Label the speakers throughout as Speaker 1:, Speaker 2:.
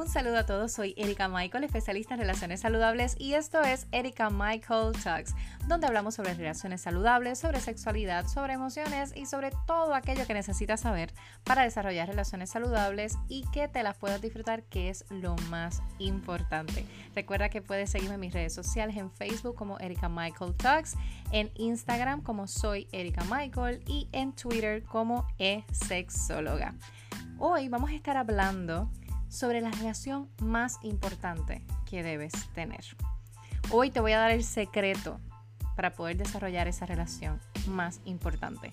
Speaker 1: Un saludo a todos, soy Erika Michael, especialista en relaciones saludables y esto es Erika Michael Talks, donde hablamos sobre relaciones saludables, sobre sexualidad, sobre emociones y sobre todo aquello que necesitas saber para desarrollar relaciones saludables y que te las puedas disfrutar, que es lo más importante. Recuerda que puedes seguirme en mis redes sociales en Facebook como Erika Michael Talks, en Instagram como soy Erika Michael y en Twitter como e-sexóloga. Hoy vamos a estar hablando sobre la relación más importante que debes tener. Hoy te voy a dar el secreto para poder desarrollar esa relación más importante,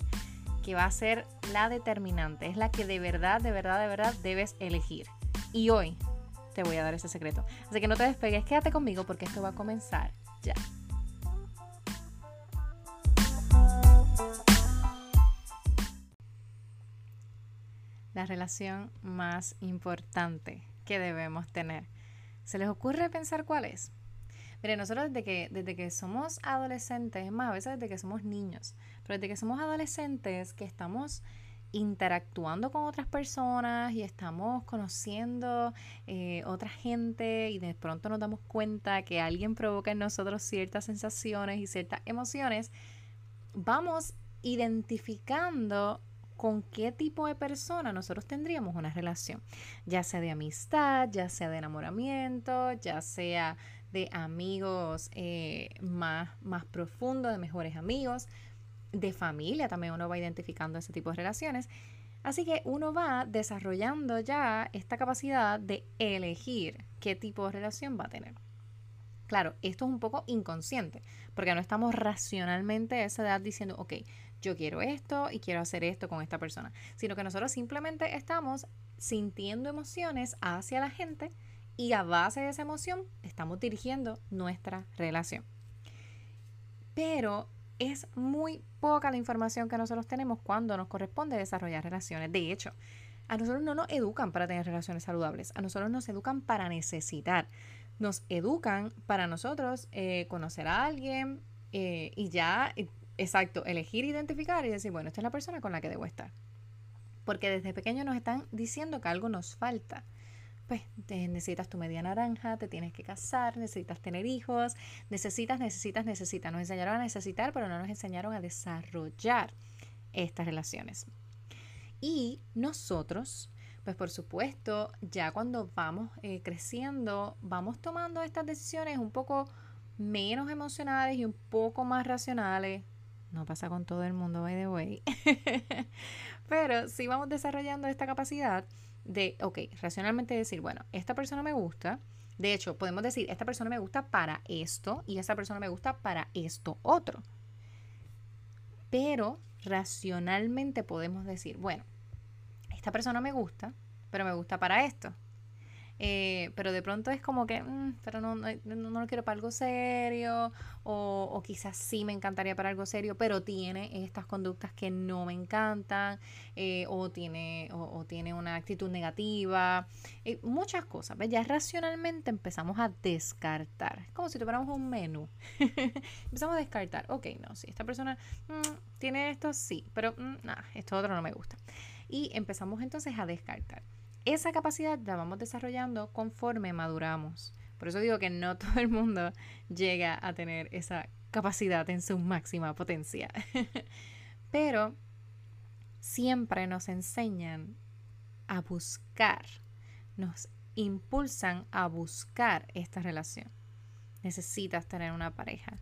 Speaker 1: que va a ser la determinante, es la que de verdad, de verdad, de verdad debes elegir. Y hoy te voy a dar ese secreto. Así que no te despegues, quédate conmigo porque esto va a comenzar ya. La relación más importante que debemos tener. ¿Se les ocurre pensar cuál es? Mire, nosotros desde que, desde que somos adolescentes, más a veces desde que somos niños, pero desde que somos adolescentes que estamos interactuando con otras personas y estamos conociendo eh, otra gente y de pronto nos damos cuenta que alguien provoca en nosotros ciertas sensaciones y ciertas emociones, vamos identificando con qué tipo de persona nosotros tendríamos una relación, ya sea de amistad, ya sea de enamoramiento, ya sea de amigos eh, más, más profundos, de mejores amigos, de familia también uno va identificando ese tipo de relaciones. Así que uno va desarrollando ya esta capacidad de elegir qué tipo de relación va a tener. Claro, esto es un poco inconsciente, porque no estamos racionalmente a esa edad diciendo, ok, yo quiero esto y quiero hacer esto con esta persona, sino que nosotros simplemente estamos sintiendo emociones hacia la gente y a base de esa emoción estamos dirigiendo nuestra relación. Pero es muy poca la información que nosotros tenemos cuando nos corresponde desarrollar relaciones. De hecho, a nosotros no nos educan para tener relaciones saludables, a nosotros nos educan para necesitar, nos educan para nosotros eh, conocer a alguien eh, y ya exacto, elegir, identificar y decir, bueno, esta es la persona con la que debo estar. Porque desde pequeño nos están diciendo que algo nos falta. Pues necesitas tu media naranja, te tienes que casar, necesitas tener hijos, necesitas, necesitas, necesitas. Nos enseñaron a necesitar, pero no nos enseñaron a desarrollar estas relaciones. Y nosotros, pues por supuesto, ya cuando vamos eh, creciendo, vamos tomando estas decisiones un poco menos emocionales y un poco más racionales, no pasa con todo el mundo, by the way. Pero sí vamos desarrollando esta capacidad de, ok, racionalmente decir, bueno, esta persona me gusta. De hecho, podemos decir, esta persona me gusta para esto y esta persona me gusta para esto otro. Pero racionalmente podemos decir, bueno, esta persona me gusta, pero me gusta para esto. Eh, pero de pronto es como que, mm, pero no, no, no, lo quiero para algo serio, o, quizás sí me encantaría para algo serio, pero tiene estas conductas que no me encantan, eh, o, tiene, o, tiene una actitud negativa, eh, muchas cosas. Ya racionalmente empezamos a descartar, es como si tuviéramos un menú. empezamos a descartar, ok, no, si esta persona mm, tiene esto, sí, pero mm, nada, esto otro no me gusta. Y empezamos entonces a descartar. Esa capacidad la vamos desarrollando conforme maduramos. Por eso digo que no todo el mundo llega a tener esa capacidad en su máxima potencia. Pero siempre nos enseñan a buscar, nos impulsan a buscar esta relación. Necesitas tener una pareja.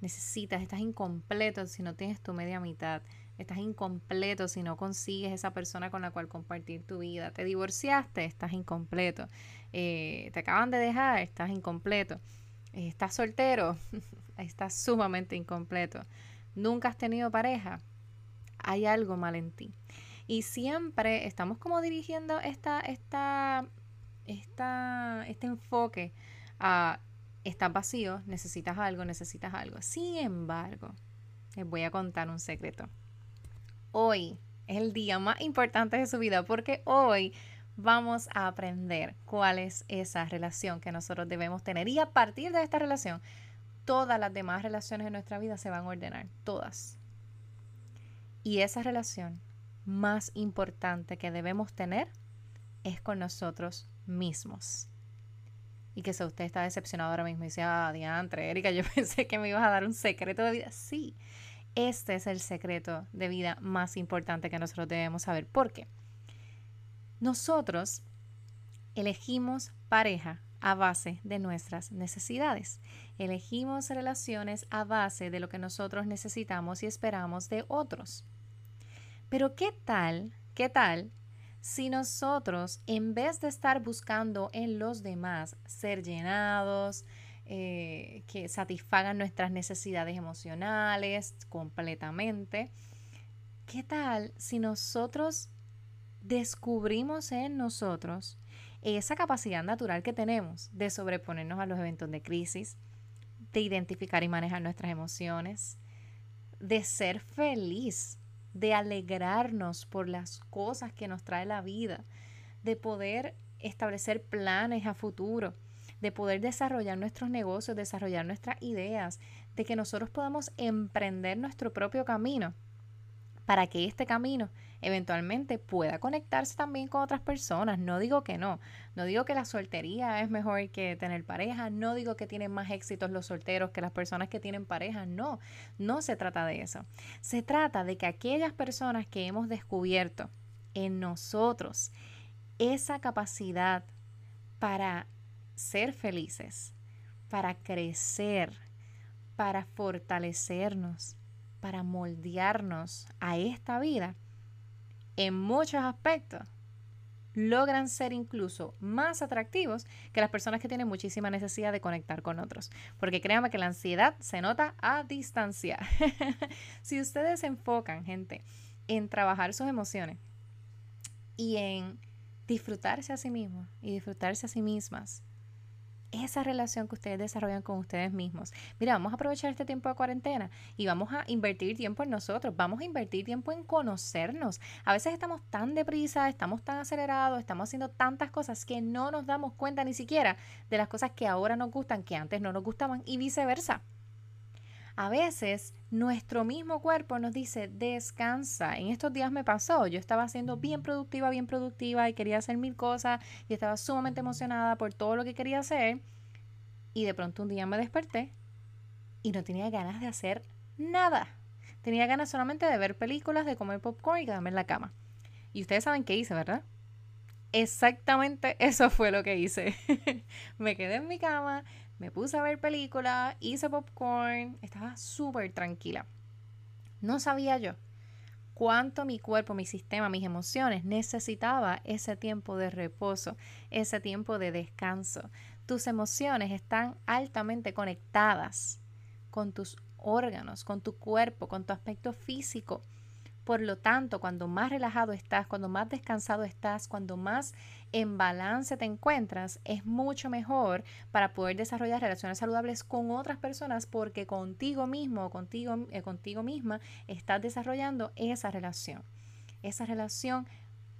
Speaker 1: Necesitas, estás incompleto si no tienes tu media mitad. Estás incompleto si no consigues esa persona con la cual compartir tu vida. Te divorciaste, estás incompleto. Eh, te acaban de dejar, estás incompleto. Eh, estás soltero, estás sumamente incompleto. Nunca has tenido pareja, hay algo mal en ti. Y siempre estamos como dirigiendo esta, esta, esta, este enfoque a estás vacío, necesitas algo, necesitas algo. Sin embargo, les voy a contar un secreto hoy es el día más importante de su vida porque hoy vamos a aprender cuál es esa relación que nosotros debemos tener. Y a partir de esta relación, todas las demás relaciones de nuestra vida se van a ordenar, todas. Y esa relación más importante que debemos tener es con nosotros mismos. Y que si usted está decepcionado ahora mismo y dice, ah, diantre, Erika, yo pensé que me ibas a dar un secreto de vida. Sí, este es el secreto de vida más importante que nosotros debemos saber. ¿Por qué? Nosotros elegimos pareja a base de nuestras necesidades. Elegimos relaciones a base de lo que nosotros necesitamos y esperamos de otros. Pero ¿qué tal? ¿Qué tal si nosotros, en vez de estar buscando en los demás ser llenados, eh, que satisfagan nuestras necesidades emocionales completamente, ¿qué tal si nosotros descubrimos en nosotros esa capacidad natural que tenemos de sobreponernos a los eventos de crisis, de identificar y manejar nuestras emociones, de ser feliz de alegrarnos por las cosas que nos trae la vida, de poder establecer planes a futuro, de poder desarrollar nuestros negocios, desarrollar nuestras ideas, de que nosotros podamos emprender nuestro propio camino para que este camino eventualmente pueda conectarse también con otras personas. No digo que no, no digo que la soltería es mejor que tener pareja, no digo que tienen más éxitos los solteros que las personas que tienen pareja, no, no se trata de eso. Se trata de que aquellas personas que hemos descubierto en nosotros esa capacidad para ser felices, para crecer, para fortalecernos, para moldearnos a esta vida, en muchos aspectos logran ser incluso más atractivos que las personas que tienen muchísima necesidad de conectar con otros. Porque créanme que la ansiedad se nota a distancia. si ustedes se enfocan, gente, en trabajar sus emociones y en disfrutarse a sí mismos y disfrutarse a sí mismas, esa relación que ustedes desarrollan con ustedes mismos. Mira, vamos a aprovechar este tiempo de cuarentena y vamos a invertir tiempo en nosotros, vamos a invertir tiempo en conocernos. A veces estamos tan deprisa, estamos tan acelerados, estamos haciendo tantas cosas que no nos damos cuenta ni siquiera de las cosas que ahora nos gustan, que antes no nos gustaban y viceversa. A veces nuestro mismo cuerpo nos dice descansa. En estos días me pasó, yo estaba siendo bien productiva, bien productiva y quería hacer mil cosas y estaba sumamente emocionada por todo lo que quería hacer y de pronto un día me desperté y no tenía ganas de hacer nada. Tenía ganas solamente de ver películas, de comer popcorn y quedarme en la cama. Y ustedes saben qué hice, ¿verdad? Exactamente eso fue lo que hice. me quedé en mi cama, me puse a ver películas, hice popcorn, estaba súper tranquila. No sabía yo cuánto mi cuerpo, mi sistema, mis emociones necesitaba ese tiempo de reposo, ese tiempo de descanso. Tus emociones están altamente conectadas con tus órganos, con tu cuerpo, con tu aspecto físico. Por lo tanto, cuando más relajado estás, cuando más descansado estás, cuando más en balance te encuentras, es mucho mejor para poder desarrollar relaciones saludables con otras personas porque contigo mismo o contigo, eh, contigo misma estás desarrollando esa relación. Esa relación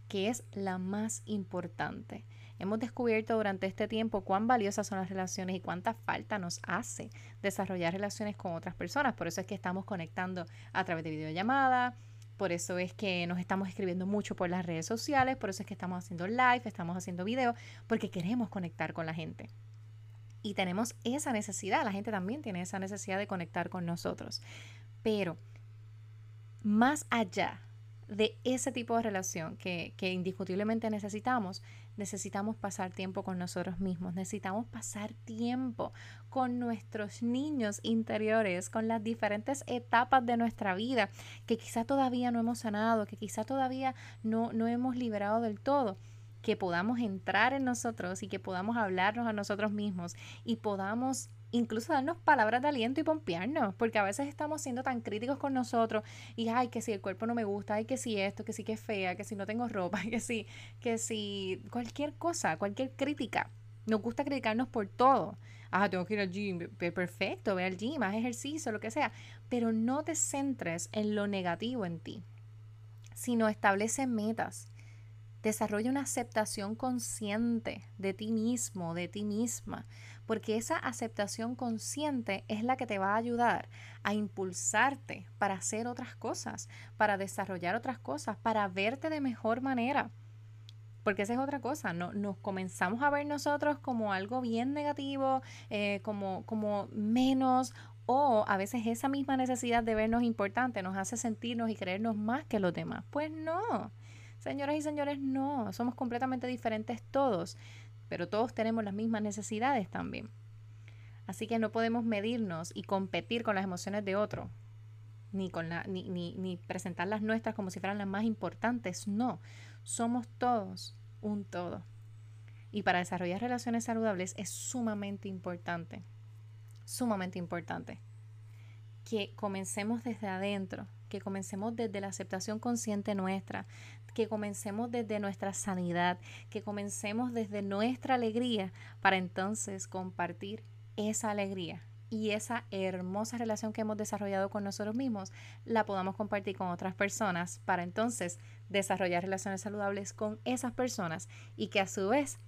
Speaker 1: que es la más importante. Hemos descubierto durante este tiempo cuán valiosas son las relaciones y cuánta falta nos hace desarrollar relaciones con otras personas. Por eso es que estamos conectando a través de videollamada, por eso es que nos estamos escribiendo mucho por las redes sociales, por eso es que estamos haciendo live, estamos haciendo video, porque queremos conectar con la gente. Y tenemos esa necesidad, la gente también tiene esa necesidad de conectar con nosotros. Pero más allá de ese tipo de relación que, que, indiscutiblemente necesitamos, necesitamos pasar tiempo con nosotros mismos, necesitamos pasar tiempo con nuestros niños interiores, con las diferentes etapas de nuestra vida que quizá todavía no hemos sanado, que quizá todavía no, no hemos liberado del todo que podamos entrar en nosotros y que podamos hablarnos a nosotros mismos y podamos incluso darnos palabras de aliento y pompearnos, porque a veces estamos siendo tan críticos con nosotros y, ay, que si el cuerpo no me gusta, ay, que si esto, que si que es fea, que si no tengo ropa, que si, que si cualquier cosa, cualquier crítica. Nos gusta criticarnos por todo. Ah, tengo que ir al gym. Perfecto, ve al gym, haz ejercicio, lo que sea. Pero no te centres en lo negativo en ti, sino establece metas. Desarrolla una aceptación consciente de ti mismo, de ti misma porque esa aceptación consciente es la que te va a ayudar a impulsarte para hacer otras cosas, para desarrollar otras cosas, para verte de mejor manera. Porque esa es otra cosa, no, nos comenzamos a ver nosotros como algo bien negativo, eh, como, como menos, o a veces esa misma necesidad de vernos importante nos hace sentirnos y creernos más que los demás. Pues no, señoras y señores, no, somos completamente diferentes todos, pero todos tenemos las mismas necesidades también. Así que no podemos medirnos y competir con las emociones de otro, ni, con la, ni, ni, ni presentar las nuestras como si fueran las más importantes, no somos todos un todo. Y para desarrollar relaciones saludables es sumamente importante, sumamente importante que comencemos desde adentro, que comencemos desde la aceptación consciente nuestra, que comencemos desde nuestra sanidad, que comencemos desde nuestra alegría para entonces compartir esa alegría y esa hermosa relación que hemos desarrollado con nosotros mismos la podamos compartir con otras personas para entonces desarrollar relaciones saludables con esas personas y que a su vez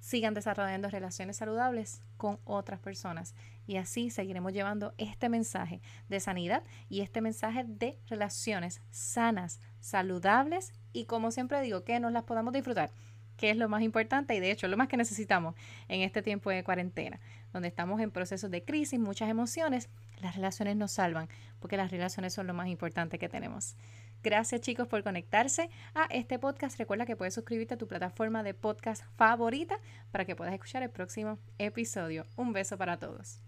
Speaker 1: sigan desarrollando relaciones saludables con otras personas. Y así seguiremos llevando este mensaje de sanidad y este mensaje de relaciones sanas, saludables y como siempre digo, que nos las podamos disfrutar que es lo más importante y de hecho lo más que necesitamos en este tiempo de cuarentena, donde estamos en procesos de crisis, muchas emociones, las relaciones nos salvan, porque las relaciones son lo más importante que tenemos. Gracias chicos por conectarse a este podcast. Recuerda que puedes suscribirte a tu plataforma de podcast favorita para que puedas escuchar el próximo episodio. Un beso para todos.